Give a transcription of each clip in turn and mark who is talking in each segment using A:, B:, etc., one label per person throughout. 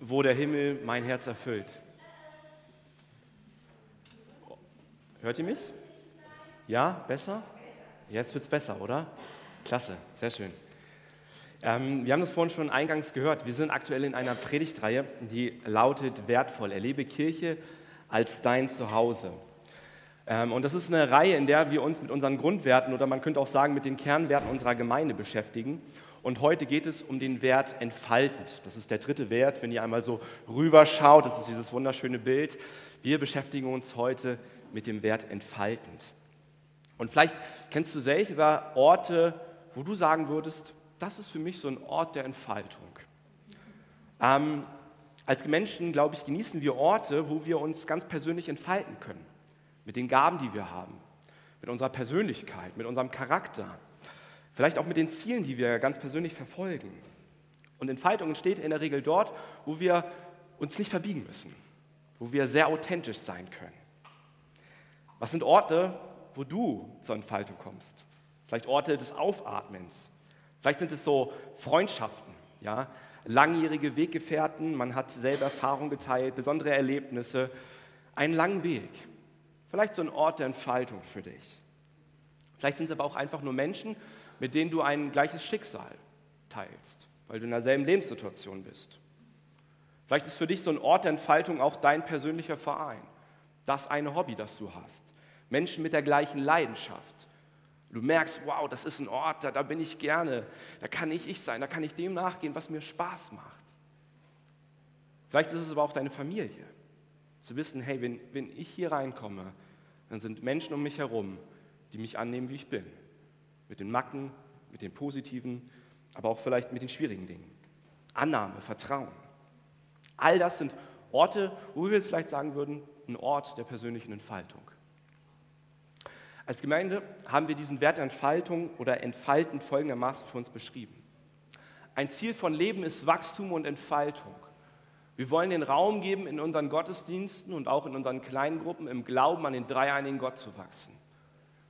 A: wo der Himmel mein Herz erfüllt. Hört ihr mich? Ja, besser? Jetzt wird es besser, oder? Klasse, sehr schön. Ähm, wir haben das vorhin schon eingangs gehört. Wir sind aktuell in einer Predigtreihe, die lautet Wertvoll. Erlebe Kirche als dein Zuhause. Ähm, und das ist eine Reihe, in der wir uns mit unseren Grundwerten oder man könnte auch sagen mit den Kernwerten unserer Gemeinde beschäftigen. Und heute geht es um den Wert entfaltend. Das ist der dritte Wert, wenn ihr einmal so rüberschaut. Das ist dieses wunderschöne Bild. Wir beschäftigen uns heute mit dem Wert entfaltend. Und vielleicht kennst du selber Orte, wo du sagen würdest, das ist für mich so ein Ort der Entfaltung. Ähm, als Menschen, glaube ich, genießen wir Orte, wo wir uns ganz persönlich entfalten können mit den Gaben, die wir haben, mit unserer Persönlichkeit, mit unserem Charakter, vielleicht auch mit den Zielen, die wir ganz persönlich verfolgen. Und Entfaltung entsteht in der Regel dort, wo wir uns nicht verbiegen müssen, wo wir sehr authentisch sein können. Was sind Orte, wo du zur Entfaltung kommst? Vielleicht Orte des Aufatmens. Vielleicht sind es so Freundschaften, ja, langjährige Weggefährten, man hat selber Erfahrungen geteilt, besondere Erlebnisse, einen langen Weg. Vielleicht so ein Ort der Entfaltung für dich. Vielleicht sind es aber auch einfach nur Menschen, mit denen du ein gleiches Schicksal teilst, weil du in derselben Lebenssituation bist. Vielleicht ist für dich so ein Ort der Entfaltung auch dein persönlicher Verein, das eine Hobby, das du hast. Menschen mit der gleichen Leidenschaft. Du merkst, wow, das ist ein Ort, da, da bin ich gerne, da kann ich ich sein, da kann ich dem nachgehen, was mir Spaß macht. Vielleicht ist es aber auch deine Familie. Zu wissen, hey, wenn, wenn ich hier reinkomme, dann sind Menschen um mich herum, die mich annehmen, wie ich bin. Mit den Macken, mit den positiven, aber auch vielleicht mit den schwierigen Dingen. Annahme, Vertrauen. All das sind Orte, wo wir vielleicht sagen würden, ein Ort der persönlichen Entfaltung. Als Gemeinde haben wir diesen Wert Entfaltung oder Entfalten folgendermaßen für uns beschrieben. Ein Ziel von Leben ist Wachstum und Entfaltung. Wir wollen den Raum geben, in unseren Gottesdiensten und auch in unseren kleinen Gruppen im Glauben an den dreieinigen Gott zu wachsen.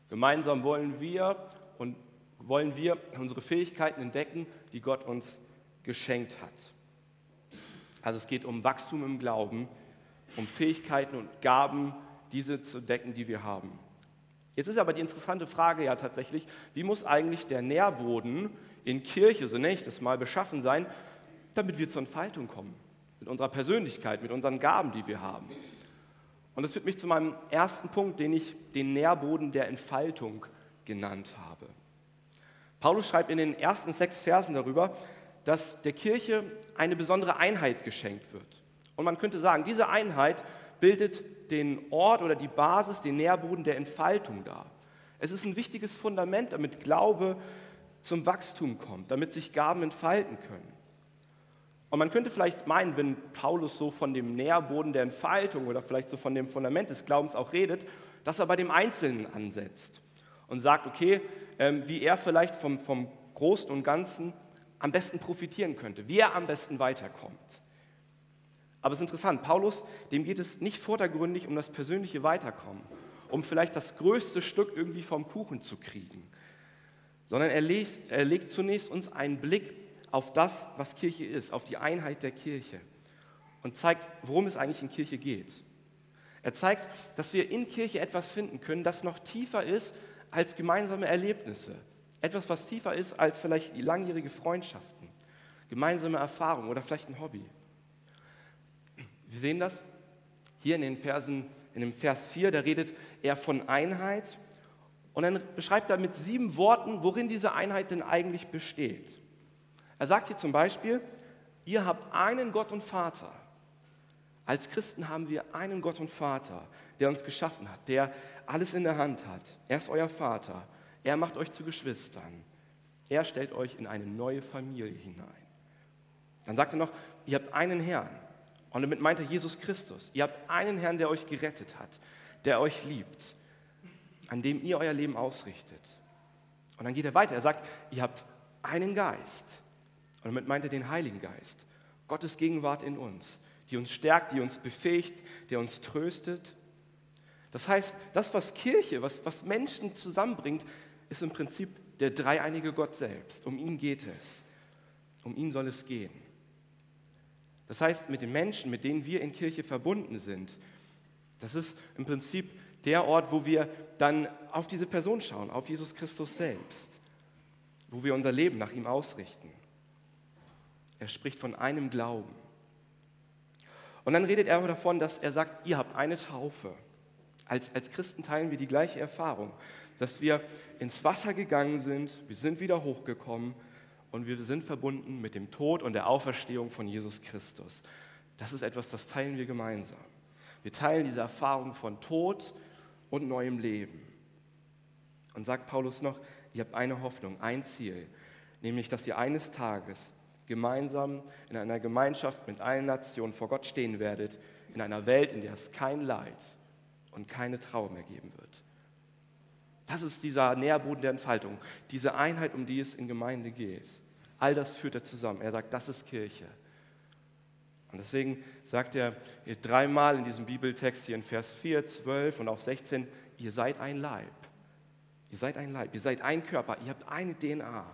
A: Gemeinsam wollen wir und wollen wir unsere Fähigkeiten entdecken, die Gott uns geschenkt hat. Also es geht um Wachstum im Glauben, um Fähigkeiten und Gaben, diese zu decken, die wir haben. Jetzt ist aber die interessante Frage ja tatsächlich, wie muss eigentlich der Nährboden in Kirche, so nenne ich das mal, beschaffen sein, damit wir zur Entfaltung kommen? mit unserer Persönlichkeit, mit unseren Gaben, die wir haben. Und das führt mich zu meinem ersten Punkt, den ich den Nährboden der Entfaltung genannt habe. Paulus schreibt in den ersten sechs Versen darüber, dass der Kirche eine besondere Einheit geschenkt wird. Und man könnte sagen, diese Einheit bildet den Ort oder die Basis, den Nährboden der Entfaltung dar. Es ist ein wichtiges Fundament, damit Glaube zum Wachstum kommt, damit sich Gaben entfalten können. Und man könnte vielleicht meinen, wenn Paulus so von dem Nährboden der Entfaltung oder vielleicht so von dem Fundament des Glaubens auch redet, dass er bei dem Einzelnen ansetzt und sagt, okay, ähm, wie er vielleicht vom, vom Großen und Ganzen am besten profitieren könnte, wie er am besten weiterkommt. Aber es ist interessant, Paulus, dem geht es nicht vordergründig um das persönliche Weiterkommen, um vielleicht das größte Stück irgendwie vom Kuchen zu kriegen, sondern er legt, er legt zunächst uns einen Blick auf das, was Kirche ist, auf die Einheit der Kirche und zeigt, worum es eigentlich in Kirche geht. Er zeigt, dass wir in Kirche etwas finden können, das noch tiefer ist als gemeinsame Erlebnisse. Etwas, was tiefer ist als vielleicht langjährige Freundschaften, gemeinsame Erfahrungen oder vielleicht ein Hobby. Wir sehen das hier in den Versen, in dem Vers 4, da redet er von Einheit und dann beschreibt er mit sieben Worten, worin diese Einheit denn eigentlich besteht. Er sagt hier zum Beispiel, ihr habt einen Gott und Vater. Als Christen haben wir einen Gott und Vater, der uns geschaffen hat, der alles in der Hand hat. Er ist euer Vater. Er macht euch zu Geschwistern. Er stellt euch in eine neue Familie hinein. Dann sagt er noch, ihr habt einen Herrn. Und damit meint er Jesus Christus. Ihr habt einen Herrn, der euch gerettet hat, der euch liebt, an dem ihr euer Leben ausrichtet. Und dann geht er weiter. Er sagt, ihr habt einen Geist. Und damit meint er den Heiligen Geist, Gottes Gegenwart in uns, die uns stärkt, die uns befähigt, der uns tröstet. Das heißt, das, was Kirche, was, was Menschen zusammenbringt, ist im Prinzip der dreieinige Gott selbst. Um ihn geht es. Um ihn soll es gehen. Das heißt, mit den Menschen, mit denen wir in Kirche verbunden sind, das ist im Prinzip der Ort, wo wir dann auf diese Person schauen, auf Jesus Christus selbst, wo wir unser Leben nach ihm ausrichten. Er spricht von einem Glauben. Und dann redet er davon, dass er sagt, ihr habt eine Taufe. Als, als Christen teilen wir die gleiche Erfahrung, dass wir ins Wasser gegangen sind, wir sind wieder hochgekommen und wir sind verbunden mit dem Tod und der Auferstehung von Jesus Christus. Das ist etwas, das teilen wir gemeinsam. Wir teilen diese Erfahrung von Tod und neuem Leben. Und sagt Paulus noch, ihr habt eine Hoffnung, ein Ziel, nämlich dass ihr eines Tages gemeinsam in einer Gemeinschaft mit allen Nationen vor Gott stehen werdet, in einer Welt, in der es kein Leid und keine Trauer mehr geben wird. Das ist dieser Nährboden der Entfaltung, diese Einheit, um die es in Gemeinde geht. All das führt er zusammen. Er sagt, das ist Kirche. Und deswegen sagt er dreimal in diesem Bibeltext hier in Vers 4, 12 und auch 16, ihr seid ein Leib. Ihr seid ein Leib, ihr seid ein Körper, ihr habt eine DNA.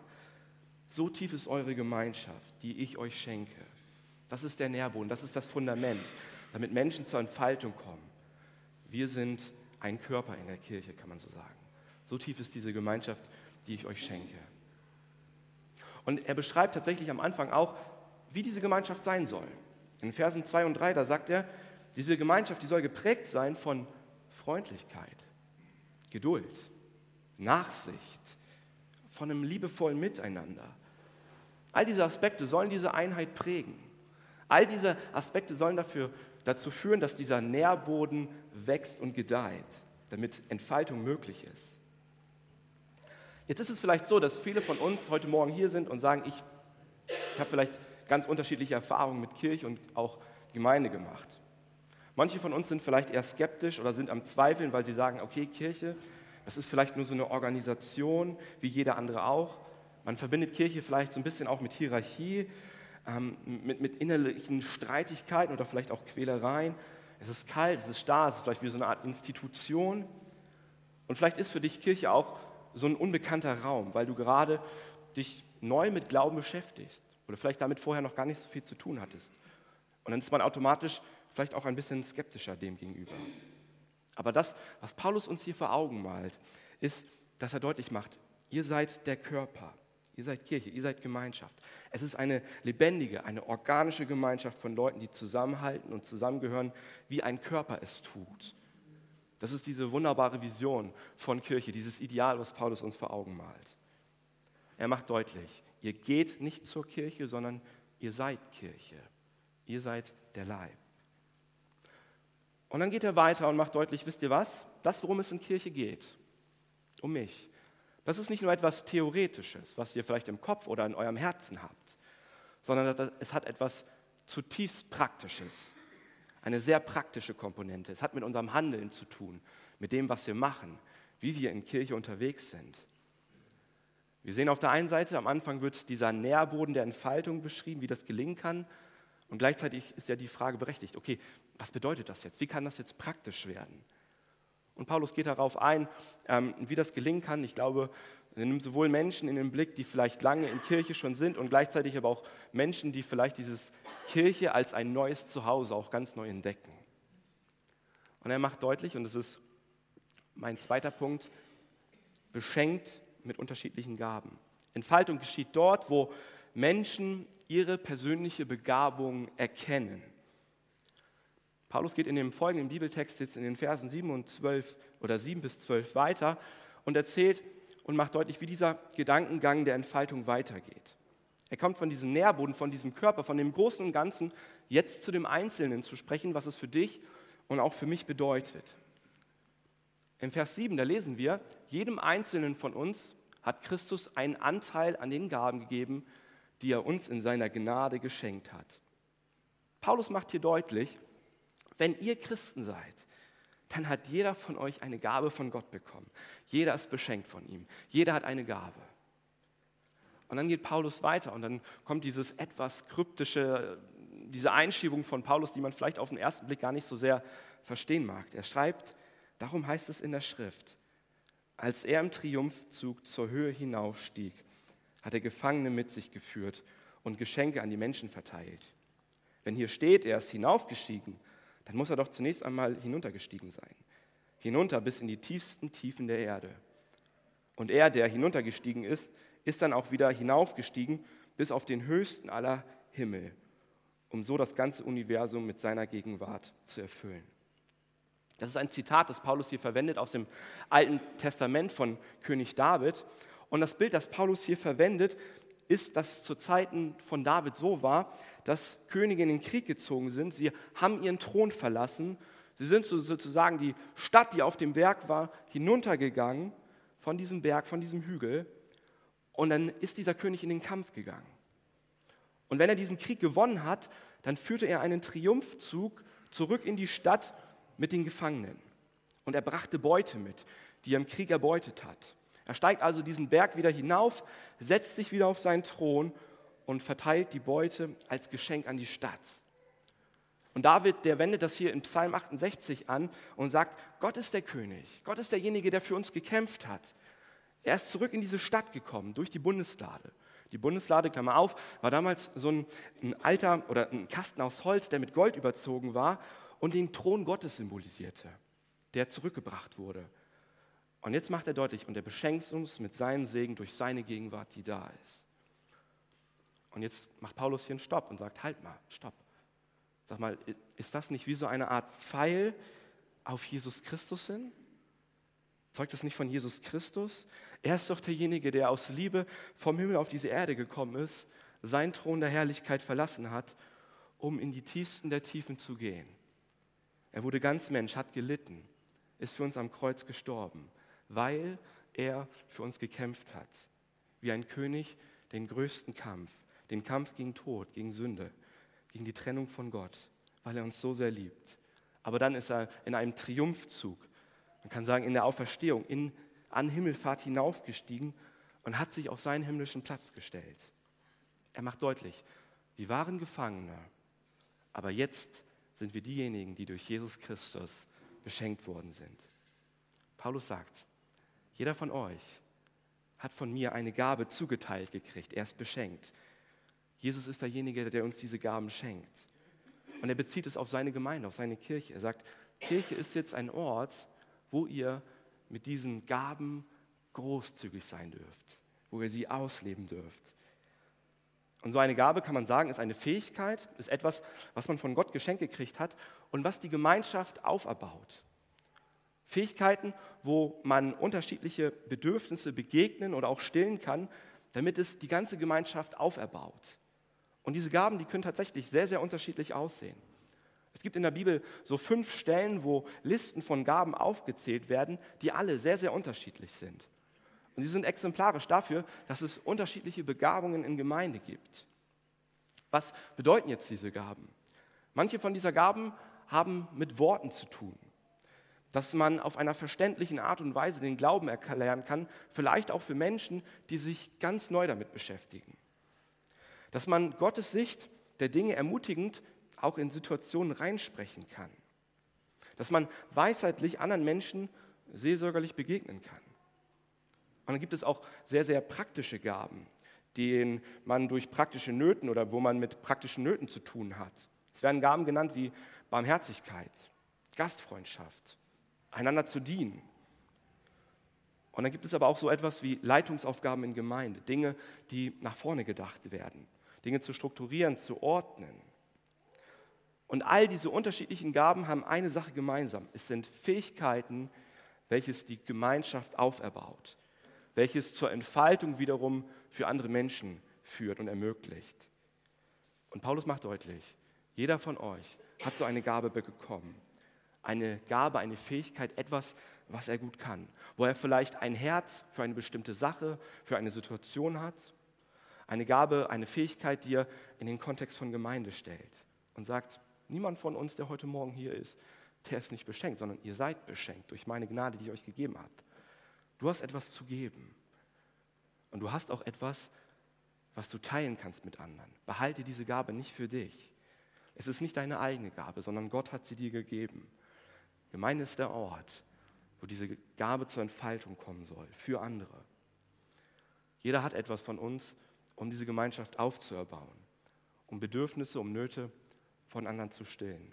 A: So tief ist eure Gemeinschaft, die ich euch schenke. Das ist der Nährboden, das ist das Fundament, damit Menschen zur Entfaltung kommen. Wir sind ein Körper in der Kirche, kann man so sagen. So tief ist diese Gemeinschaft, die ich euch schenke. Und er beschreibt tatsächlich am Anfang auch, wie diese Gemeinschaft sein soll. In Versen 2 und 3, da sagt er, diese Gemeinschaft, die soll geprägt sein von Freundlichkeit, Geduld, Nachsicht, von einem liebevollen Miteinander. All diese Aspekte sollen diese Einheit prägen. All diese Aspekte sollen dafür, dazu führen, dass dieser Nährboden wächst und gedeiht, damit Entfaltung möglich ist. Jetzt ist es vielleicht so, dass viele von uns heute Morgen hier sind und sagen, ich, ich habe vielleicht ganz unterschiedliche Erfahrungen mit Kirche und auch Gemeinde gemacht. Manche von uns sind vielleicht eher skeptisch oder sind am Zweifeln, weil sie sagen, okay, Kirche, das ist vielleicht nur so eine Organisation, wie jeder andere auch. Man verbindet Kirche vielleicht so ein bisschen auch mit Hierarchie, ähm, mit, mit innerlichen Streitigkeiten oder vielleicht auch Quälereien. Es ist kalt, es ist starr, es ist vielleicht wie so eine Art Institution. Und vielleicht ist für dich Kirche auch so ein unbekannter Raum, weil du gerade dich neu mit Glauben beschäftigst oder vielleicht damit vorher noch gar nicht so viel zu tun hattest. Und dann ist man automatisch vielleicht auch ein bisschen skeptischer dem gegenüber. Aber das, was Paulus uns hier vor Augen malt, ist, dass er deutlich macht, ihr seid der Körper, ihr seid Kirche, ihr seid Gemeinschaft. Es ist eine lebendige, eine organische Gemeinschaft von Leuten, die zusammenhalten und zusammengehören, wie ein Körper es tut. Das ist diese wunderbare Vision von Kirche, dieses Ideal, was Paulus uns vor Augen malt. Er macht deutlich, ihr geht nicht zur Kirche, sondern ihr seid Kirche. Ihr seid der Leib. Und dann geht er weiter und macht deutlich, wisst ihr was? Das, worum es in Kirche geht, um mich, das ist nicht nur etwas Theoretisches, was ihr vielleicht im Kopf oder in eurem Herzen habt, sondern es hat etwas zutiefst Praktisches, eine sehr praktische Komponente. Es hat mit unserem Handeln zu tun, mit dem, was wir machen, wie wir in Kirche unterwegs sind. Wir sehen auf der einen Seite, am Anfang wird dieser Nährboden der Entfaltung beschrieben, wie das gelingen kann. Und gleichzeitig ist ja die Frage berechtigt, okay, was bedeutet das jetzt? Wie kann das jetzt praktisch werden? Und Paulus geht darauf ein, ähm, wie das gelingen kann. Ich glaube, er nimmt sowohl Menschen in den Blick, die vielleicht lange in Kirche schon sind und gleichzeitig aber auch Menschen, die vielleicht dieses Kirche als ein neues Zuhause auch ganz neu entdecken. Und er macht deutlich, und das ist mein zweiter Punkt, beschenkt mit unterschiedlichen Gaben. Entfaltung geschieht dort, wo Menschen ihre persönliche Begabung erkennen. Paulus geht in dem folgenden Bibeltext jetzt in den Versen 7 und 12 oder 7 bis 12 weiter und erzählt und macht deutlich, wie dieser Gedankengang der Entfaltung weitergeht. Er kommt von diesem Nährboden, von diesem Körper, von dem Großen und Ganzen, jetzt zu dem Einzelnen zu sprechen, was es für dich und auch für mich bedeutet. In Vers 7, da lesen wir, jedem Einzelnen von uns hat Christus einen Anteil an den Gaben gegeben, die er uns in seiner Gnade geschenkt hat. Paulus macht hier deutlich, wenn ihr Christen seid, dann hat jeder von euch eine Gabe von Gott bekommen. Jeder ist beschenkt von ihm. Jeder hat eine Gabe. Und dann geht Paulus weiter und dann kommt dieses etwas kryptische, diese Einschiebung von Paulus, die man vielleicht auf den ersten Blick gar nicht so sehr verstehen mag. Er schreibt, darum heißt es in der Schrift, als er im Triumphzug zur Höhe hinaufstieg, hat er Gefangene mit sich geführt und Geschenke an die Menschen verteilt. Wenn hier steht, er ist hinaufgestiegen, dann muss er doch zunächst einmal hinuntergestiegen sein. Hinunter bis in die tiefsten Tiefen der Erde. Und er, der hinuntergestiegen ist, ist dann auch wieder hinaufgestiegen bis auf den höchsten aller Himmel, um so das ganze Universum mit seiner Gegenwart zu erfüllen. Das ist ein Zitat, das Paulus hier verwendet aus dem Alten Testament von König David. Und das Bild, das Paulus hier verwendet, ist, dass zu Zeiten von David so war, dass Könige in den Krieg gezogen sind. Sie haben ihren Thron verlassen. Sie sind sozusagen die Stadt, die auf dem Berg war, hinuntergegangen von diesem Berg, von diesem Hügel. Und dann ist dieser König in den Kampf gegangen. Und wenn er diesen Krieg gewonnen hat, dann führte er einen Triumphzug zurück in die Stadt mit den Gefangenen. Und er brachte Beute mit, die er im Krieg erbeutet hat. Er steigt also diesen Berg wieder hinauf, setzt sich wieder auf seinen Thron und verteilt die Beute als Geschenk an die Stadt. Und David, der wendet das hier in Psalm 68 an und sagt, Gott ist der König, Gott ist derjenige, der für uns gekämpft hat. Er ist zurück in diese Stadt gekommen durch die Bundeslade. Die Bundeslade, Klammer auf, war damals so ein, ein alter oder ein Kasten aus Holz, der mit Gold überzogen war und den Thron Gottes symbolisierte, der zurückgebracht wurde. Und jetzt macht er deutlich, und er beschenkt uns mit seinem Segen durch seine Gegenwart, die da ist. Und jetzt macht Paulus hier einen Stopp und sagt, halt mal, stopp. Sag mal, ist das nicht wie so eine Art Pfeil auf Jesus Christus hin? Zeugt das nicht von Jesus Christus? Er ist doch derjenige, der aus Liebe vom Himmel auf diese Erde gekommen ist, seinen Thron der Herrlichkeit verlassen hat, um in die tiefsten der Tiefen zu gehen. Er wurde ganz Mensch, hat gelitten, ist für uns am Kreuz gestorben, weil er für uns gekämpft hat. Wie ein König den größten Kampf, den Kampf gegen Tod, gegen Sünde, gegen die Trennung von Gott, weil er uns so sehr liebt. Aber dann ist er in einem Triumphzug, man kann sagen in der Auferstehung, in, an Himmelfahrt hinaufgestiegen und hat sich auf seinen himmlischen Platz gestellt. Er macht deutlich, wir waren Gefangene, aber jetzt sind wir diejenigen, die durch Jesus Christus beschenkt worden sind. Paulus sagt, jeder von euch hat von mir eine Gabe zugeteilt gekriegt, er ist beschenkt. Jesus ist derjenige, der uns diese Gaben schenkt. Und er bezieht es auf seine Gemeinde, auf seine Kirche. Er sagt, Kirche ist jetzt ein Ort, wo ihr mit diesen Gaben großzügig sein dürft, wo ihr sie ausleben dürft. Und so eine Gabe, kann man sagen, ist eine Fähigkeit, ist etwas, was man von Gott geschenkt gekriegt hat und was die Gemeinschaft auferbaut. Fähigkeiten, wo man unterschiedliche Bedürfnisse begegnen oder auch stillen kann, damit es die ganze Gemeinschaft auferbaut. Und diese Gaben, die können tatsächlich sehr, sehr unterschiedlich aussehen. Es gibt in der Bibel so fünf Stellen, wo Listen von Gaben aufgezählt werden, die alle sehr, sehr unterschiedlich sind. Und sie sind exemplarisch dafür, dass es unterschiedliche Begabungen in Gemeinde gibt. Was bedeuten jetzt diese Gaben? Manche von dieser Gaben haben mit Worten zu tun. Dass man auf einer verständlichen Art und Weise den Glauben erklären kann, vielleicht auch für Menschen, die sich ganz neu damit beschäftigen. Dass man Gottes Sicht der Dinge ermutigend auch in Situationen reinsprechen kann. Dass man weisheitlich anderen Menschen seelsorgerlich begegnen kann. Und dann gibt es auch sehr, sehr praktische Gaben, denen man durch praktische Nöten oder wo man mit praktischen Nöten zu tun hat. Es werden Gaben genannt wie Barmherzigkeit, Gastfreundschaft, einander zu dienen. Und dann gibt es aber auch so etwas wie Leitungsaufgaben in Gemeinde, Dinge, die nach vorne gedacht werden, Dinge zu strukturieren, zu ordnen. Und all diese unterschiedlichen Gaben haben eine Sache gemeinsam. Es sind Fähigkeiten, welches die Gemeinschaft auferbaut welches zur Entfaltung wiederum für andere Menschen führt und ermöglicht. Und Paulus macht deutlich, jeder von euch hat so eine Gabe bekommen. Eine Gabe, eine Fähigkeit, etwas, was er gut kann. Wo er vielleicht ein Herz für eine bestimmte Sache, für eine Situation hat. Eine Gabe, eine Fähigkeit, die er in den Kontext von Gemeinde stellt. Und sagt, niemand von uns, der heute Morgen hier ist, der ist nicht beschenkt, sondern ihr seid beschenkt durch meine Gnade, die ich euch gegeben habe. Du hast etwas zu geben. Und du hast auch etwas, was du teilen kannst mit anderen. Behalte diese Gabe nicht für dich. Es ist nicht deine eigene Gabe, sondern Gott hat sie dir gegeben. Gemeinde ist der Ort, wo diese Gabe zur Entfaltung kommen soll, für andere. Jeder hat etwas von uns, um diese Gemeinschaft aufzuerbauen, um Bedürfnisse, um Nöte von anderen zu stillen.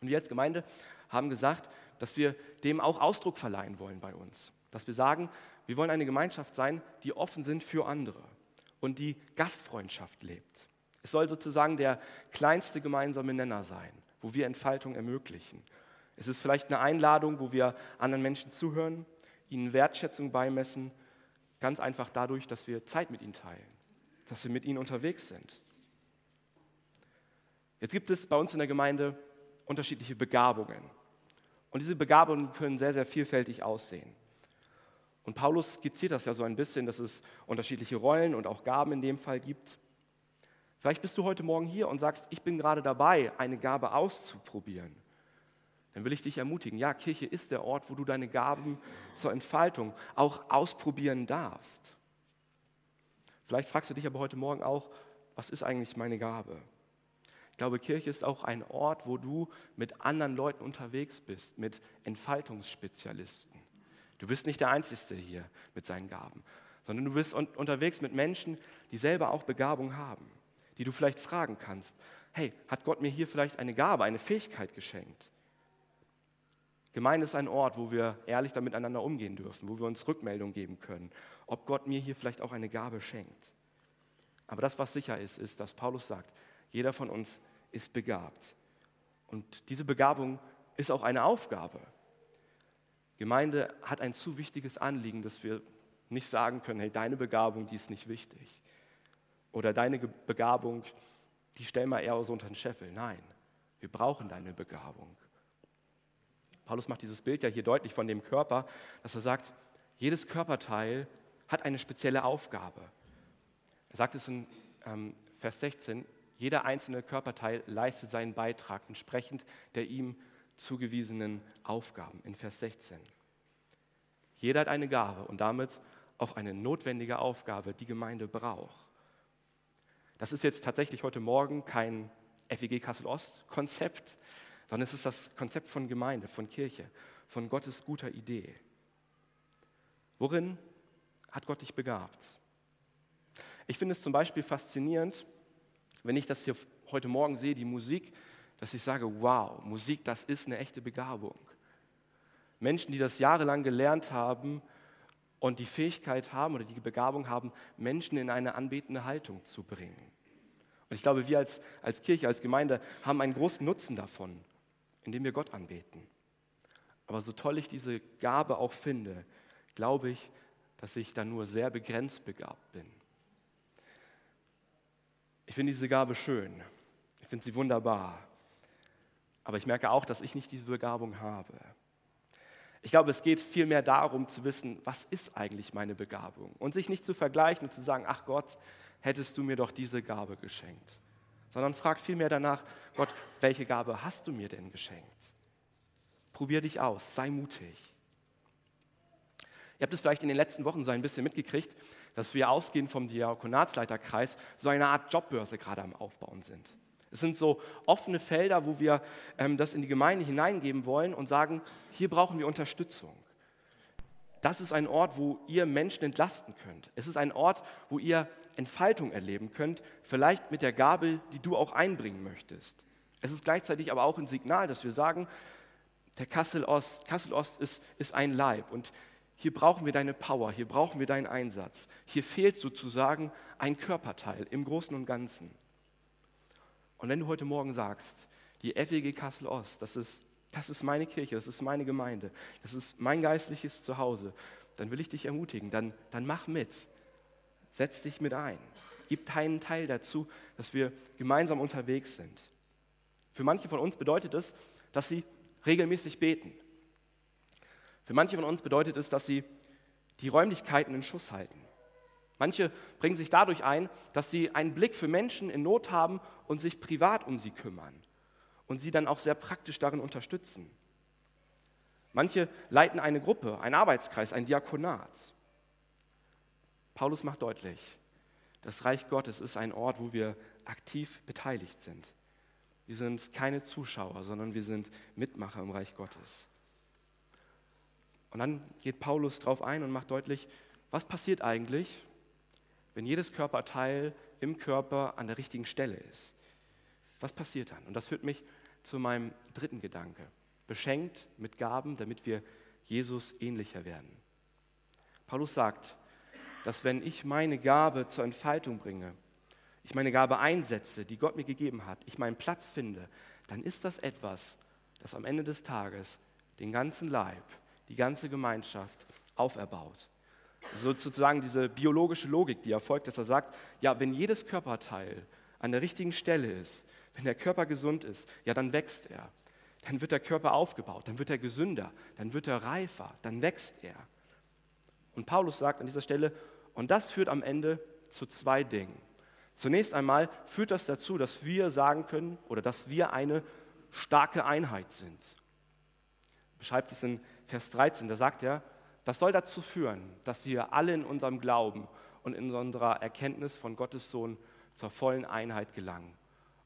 A: Und wir als Gemeinde haben gesagt, dass wir dem auch Ausdruck verleihen wollen bei uns. Dass wir sagen, wir wollen eine Gemeinschaft sein, die offen sind für andere und die Gastfreundschaft lebt. Es soll sozusagen der kleinste gemeinsame Nenner sein, wo wir Entfaltung ermöglichen. Es ist vielleicht eine Einladung, wo wir anderen Menschen zuhören, ihnen Wertschätzung beimessen, ganz einfach dadurch, dass wir Zeit mit ihnen teilen, dass wir mit ihnen unterwegs sind. Jetzt gibt es bei uns in der Gemeinde unterschiedliche Begabungen. Und diese Begabungen können sehr, sehr vielfältig aussehen. Und Paulus skizziert das ja so ein bisschen, dass es unterschiedliche Rollen und auch Gaben in dem Fall gibt. Vielleicht bist du heute Morgen hier und sagst, ich bin gerade dabei, eine Gabe auszuprobieren. Dann will ich dich ermutigen, ja, Kirche ist der Ort, wo du deine Gaben zur Entfaltung auch ausprobieren darfst. Vielleicht fragst du dich aber heute Morgen auch, was ist eigentlich meine Gabe? Ich glaube, Kirche ist auch ein Ort, wo du mit anderen Leuten unterwegs bist, mit Entfaltungsspezialisten. Du bist nicht der Einzige hier mit seinen Gaben, sondern du bist un unterwegs mit Menschen, die selber auch Begabung haben, die du vielleicht fragen kannst, hey, hat Gott mir hier vielleicht eine Gabe, eine Fähigkeit geschenkt? Gemeinde ist ein Ort, wo wir ehrlich damit miteinander umgehen dürfen, wo wir uns Rückmeldung geben können, ob Gott mir hier vielleicht auch eine Gabe schenkt. Aber das, was sicher ist, ist, dass Paulus sagt, jeder von uns ist begabt. Und diese Begabung ist auch eine Aufgabe. Gemeinde hat ein zu wichtiges Anliegen, dass wir nicht sagen können, hey, deine Begabung, die ist nicht wichtig. Oder deine Begabung, die stellen wir eher so unter den Scheffel. Nein, wir brauchen deine Begabung. Paulus macht dieses Bild ja hier deutlich von dem Körper, dass er sagt, jedes Körperteil hat eine spezielle Aufgabe. Er sagt es in ähm, Vers 16, jeder einzelne Körperteil leistet seinen Beitrag entsprechend der ihm zugewiesenen Aufgaben in Vers 16. Jeder hat eine Gabe und damit auch eine notwendige Aufgabe, die Gemeinde braucht. Das ist jetzt tatsächlich heute Morgen kein FEG Kassel-Ost-Konzept, sondern es ist das Konzept von Gemeinde, von Kirche, von Gottes guter Idee. Worin hat Gott dich begabt? Ich finde es zum Beispiel faszinierend, wenn ich das hier heute Morgen sehe, die Musik, dass ich sage, wow, Musik, das ist eine echte Begabung. Menschen, die das jahrelang gelernt haben und die Fähigkeit haben oder die Begabung haben, Menschen in eine anbetende Haltung zu bringen. Und ich glaube, wir als, als Kirche, als Gemeinde haben einen großen Nutzen davon, indem wir Gott anbeten. Aber so toll ich diese Gabe auch finde, glaube ich, dass ich da nur sehr begrenzt begabt bin. Ich finde diese Gabe schön. Ich finde sie wunderbar. Aber ich merke auch, dass ich nicht diese Begabung habe. Ich glaube, es geht vielmehr darum zu wissen, was ist eigentlich meine Begabung? Und sich nicht zu vergleichen und zu sagen, ach Gott, hättest du mir doch diese Gabe geschenkt sondern frag vielmehr danach, Gott, welche Gabe hast du mir denn geschenkt? Probier dich aus, sei mutig. Ihr habt es vielleicht in den letzten Wochen so ein bisschen mitgekriegt, dass wir ausgehend vom Diakonatsleiterkreis so eine Art Jobbörse gerade am Aufbauen sind. Es sind so offene Felder, wo wir ähm, das in die Gemeinde hineingeben wollen und sagen, hier brauchen wir Unterstützung das ist ein Ort, wo ihr Menschen entlasten könnt. Es ist ein Ort, wo ihr Entfaltung erleben könnt, vielleicht mit der Gabe, die du auch einbringen möchtest. Es ist gleichzeitig aber auch ein Signal, dass wir sagen, der Kassel Ost, Kassel Ost ist, ist ein Leib und hier brauchen wir deine Power, hier brauchen wir deinen Einsatz. Hier fehlt sozusagen ein Körperteil im Großen und Ganzen. Und wenn du heute Morgen sagst, die FEG Kassel Ost, das ist das ist meine Kirche, das ist meine Gemeinde, das ist mein geistliches Zuhause. Dann will ich dich ermutigen, dann, dann mach mit. Setz dich mit ein. Gib deinen Teil dazu, dass wir gemeinsam unterwegs sind. Für manche von uns bedeutet es, dass sie regelmäßig beten. Für manche von uns bedeutet es, dass sie die Räumlichkeiten in Schuss halten. Manche bringen sich dadurch ein, dass sie einen Blick für Menschen in Not haben und sich privat um sie kümmern und sie dann auch sehr praktisch darin unterstützen. Manche leiten eine Gruppe, einen Arbeitskreis, ein Diakonat. Paulus macht deutlich, das Reich Gottes ist ein Ort, wo wir aktiv beteiligt sind. Wir sind keine Zuschauer, sondern wir sind Mitmacher im Reich Gottes. Und dann geht Paulus darauf ein und macht deutlich, was passiert eigentlich, wenn jedes Körperteil im Körper an der richtigen Stelle ist. Was passiert dann? Und das führt mich zu meinem dritten Gedanke. Beschenkt mit Gaben, damit wir Jesus ähnlicher werden. Paulus sagt, dass wenn ich meine Gabe zur Entfaltung bringe, ich meine Gabe einsetze, die Gott mir gegeben hat, ich meinen Platz finde, dann ist das etwas, das am Ende des Tages den ganzen Leib, die ganze Gemeinschaft auferbaut. Sozusagen diese biologische Logik, die erfolgt, dass er sagt, ja, wenn jedes Körperteil an der richtigen Stelle ist, wenn der Körper gesund ist, ja, dann wächst er. Dann wird der Körper aufgebaut, dann wird er gesünder, dann wird er reifer, dann wächst er. Und Paulus sagt an dieser Stelle, und das führt am Ende zu zwei Dingen. Zunächst einmal führt das dazu, dass wir sagen können oder dass wir eine starke Einheit sind. Beschreibt es in Vers 13, da sagt er, das soll dazu führen, dass wir alle in unserem Glauben und in unserer Erkenntnis von Gottes Sohn zur vollen Einheit gelangen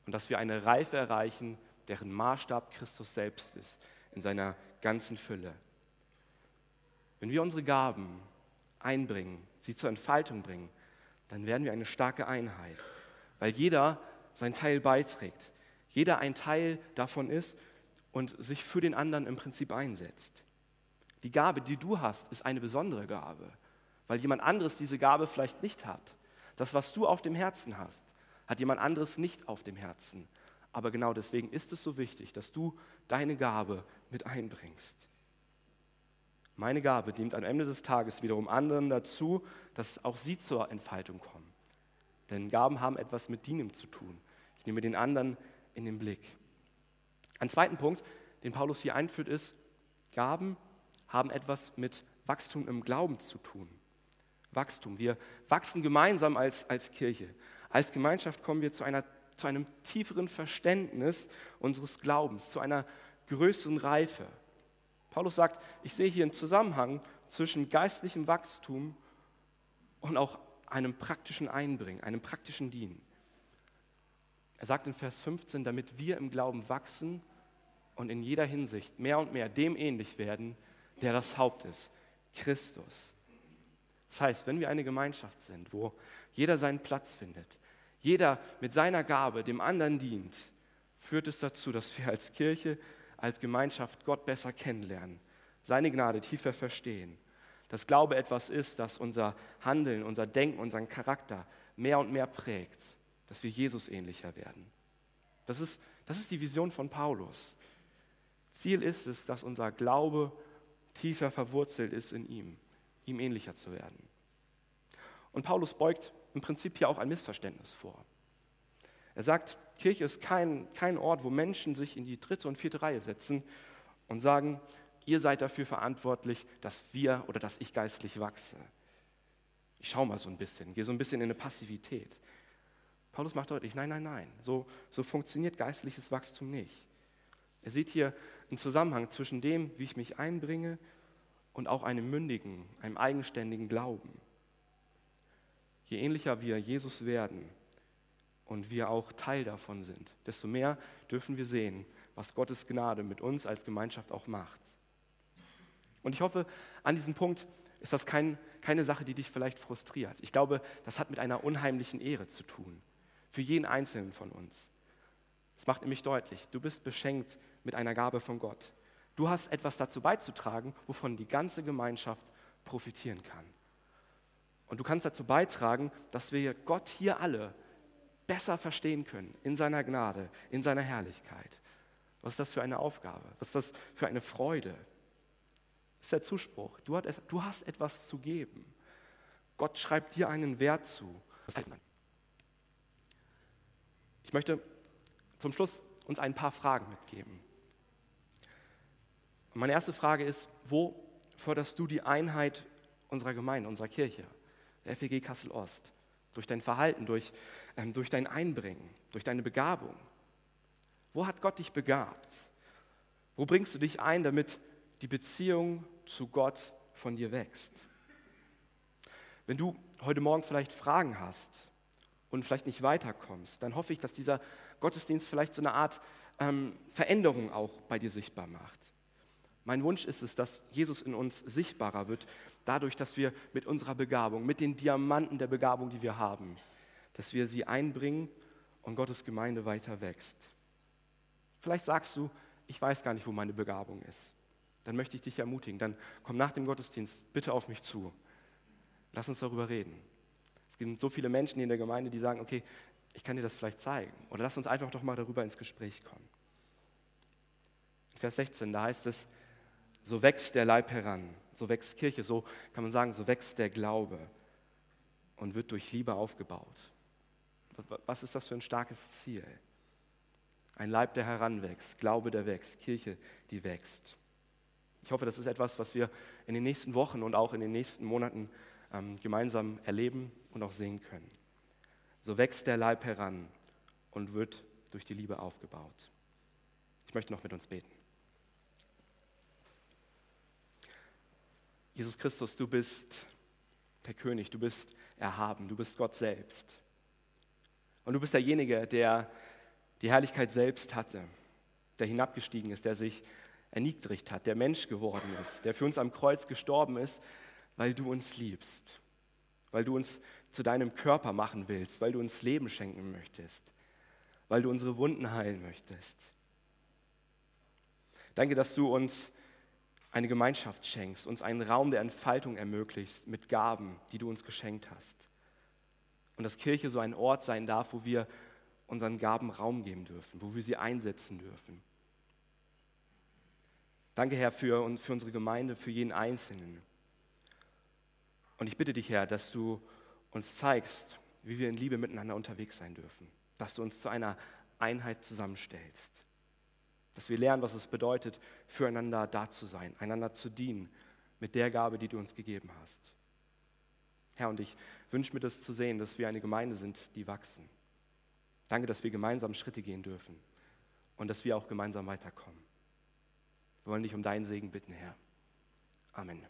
A: und dass wir eine Reife erreichen, deren Maßstab Christus selbst ist, in seiner ganzen Fülle. Wenn wir unsere Gaben einbringen, sie zur Entfaltung bringen, dann werden wir eine starke Einheit, weil jeder sein Teil beiträgt, jeder ein Teil davon ist und sich für den anderen im Prinzip einsetzt. Die Gabe, die du hast, ist eine besondere Gabe, weil jemand anderes diese Gabe vielleicht nicht hat. Das, was du auf dem Herzen hast, hat jemand anderes nicht auf dem Herzen. Aber genau deswegen ist es so wichtig, dass du deine Gabe mit einbringst. Meine Gabe dient am Ende des Tages wiederum anderen dazu, dass auch sie zur Entfaltung kommen. Denn Gaben haben etwas mit Dienen zu tun. Ich nehme den anderen in den Blick. Ein zweiten Punkt, den Paulus hier einführt, ist, Gaben haben etwas mit Wachstum im Glauben zu tun. Wachstum. Wir wachsen gemeinsam als, als Kirche. Als Gemeinschaft kommen wir zu, einer, zu einem tieferen Verständnis unseres Glaubens, zu einer größeren Reife. Paulus sagt, ich sehe hier einen Zusammenhang zwischen geistlichem Wachstum und auch einem praktischen Einbringen, einem praktischen Dienen. Er sagt in Vers 15, damit wir im Glauben wachsen und in jeder Hinsicht mehr und mehr dem ähnlich werden, der das Haupt ist, Christus. Das heißt, wenn wir eine Gemeinschaft sind, wo jeder seinen Platz findet, jeder mit seiner Gabe dem anderen dient, führt es dazu, dass wir als Kirche, als Gemeinschaft Gott besser kennenlernen, seine Gnade tiefer verstehen. Dass Glaube etwas ist, das unser Handeln, unser Denken, unseren Charakter mehr und mehr prägt, dass wir Jesus ähnlicher werden. Das ist, das ist die Vision von Paulus. Ziel ist es, dass unser Glaube tiefer verwurzelt ist in ihm, ihm ähnlicher zu werden. Und Paulus beugt im Prinzip hier auch ein Missverständnis vor. Er sagt, Kirche ist kein, kein Ort, wo Menschen sich in die dritte und vierte Reihe setzen und sagen, ihr seid dafür verantwortlich, dass wir oder dass ich geistlich wachse. Ich schaue mal so ein bisschen, gehe so ein bisschen in eine Passivität. Paulus macht deutlich, nein, nein, nein, so, so funktioniert geistliches Wachstum nicht. Er sieht hier einen Zusammenhang zwischen dem, wie ich mich einbringe und auch einem mündigen, einem eigenständigen Glauben. Je ähnlicher wir Jesus werden und wir auch Teil davon sind, desto mehr dürfen wir sehen, was Gottes Gnade mit uns als Gemeinschaft auch macht. Und ich hoffe, an diesem Punkt ist das kein, keine Sache, die dich vielleicht frustriert. Ich glaube, das hat mit einer unheimlichen Ehre zu tun, für jeden Einzelnen von uns. Es macht nämlich deutlich, du bist beschenkt mit einer Gabe von Gott. Du hast etwas dazu beizutragen, wovon die ganze Gemeinschaft profitieren kann. Und du kannst dazu beitragen, dass wir Gott hier alle besser verstehen können in seiner Gnade, in seiner Herrlichkeit. Was ist das für eine Aufgabe? Was ist das für eine Freude? Das ist der Zuspruch. Du hast etwas zu geben. Gott schreibt dir einen Wert zu. Ich möchte zum Schluss uns ein paar Fragen mitgeben. Und meine erste Frage ist, wo förderst du die Einheit unserer Gemeinde, unserer Kirche, der FEG Kassel Ost? Durch dein Verhalten, durch, durch dein Einbringen, durch deine Begabung. Wo hat Gott dich begabt? Wo bringst du dich ein, damit die Beziehung zu Gott von dir wächst? Wenn du heute Morgen vielleicht Fragen hast und vielleicht nicht weiterkommst, dann hoffe ich, dass dieser Gottesdienst vielleicht so eine Art ähm, Veränderung auch bei dir sichtbar macht. Mein Wunsch ist es, dass Jesus in uns sichtbarer wird, dadurch, dass wir mit unserer Begabung, mit den Diamanten der Begabung, die wir haben, dass wir sie einbringen und Gottes Gemeinde weiter wächst. Vielleicht sagst du, ich weiß gar nicht, wo meine Begabung ist. Dann möchte ich dich ermutigen. Dann komm nach dem Gottesdienst bitte auf mich zu. Lass uns darüber reden. Es gibt so viele Menschen in der Gemeinde, die sagen, okay, ich kann dir das vielleicht zeigen. Oder lass uns einfach doch mal darüber ins Gespräch kommen. In Vers 16, da heißt es, so wächst der Leib heran, so wächst Kirche, so kann man sagen, so wächst der Glaube und wird durch Liebe aufgebaut. Was ist das für ein starkes Ziel? Ein Leib, der heranwächst, Glaube, der wächst, Kirche, die wächst. Ich hoffe, das ist etwas, was wir in den nächsten Wochen und auch in den nächsten Monaten ähm, gemeinsam erleben und auch sehen können. So wächst der Leib heran und wird durch die Liebe aufgebaut. Ich möchte noch mit uns beten. Jesus Christus, du bist der König, du bist erhaben, du bist Gott selbst. Und du bist derjenige, der die Herrlichkeit selbst hatte, der hinabgestiegen ist, der sich erniedrigt hat, der Mensch geworden ist, der für uns am Kreuz gestorben ist, weil du uns liebst, weil du uns zu deinem Körper machen willst, weil du uns Leben schenken möchtest, weil du unsere Wunden heilen möchtest. Danke, dass du uns eine Gemeinschaft schenkst, uns einen Raum der Entfaltung ermöglicht mit Gaben, die du uns geschenkt hast. Und dass Kirche so ein Ort sein darf, wo wir unseren Gaben Raum geben dürfen, wo wir sie einsetzen dürfen. Danke, Herr, für, für unsere Gemeinde, für jeden Einzelnen. Und ich bitte dich, Herr, dass du uns zeigst, wie wir in Liebe miteinander unterwegs sein dürfen, dass du uns zu einer Einheit zusammenstellst, dass wir lernen, was es bedeutet, füreinander da zu sein, einander zu dienen mit der Gabe, die du uns gegeben hast. Herr, und ich wünsche mir das zu sehen, dass wir eine Gemeinde sind, die wachsen. Danke, dass wir gemeinsam Schritte gehen dürfen und dass wir auch gemeinsam weiterkommen. Wir wollen dich um deinen Segen bitten, Herr. Amen.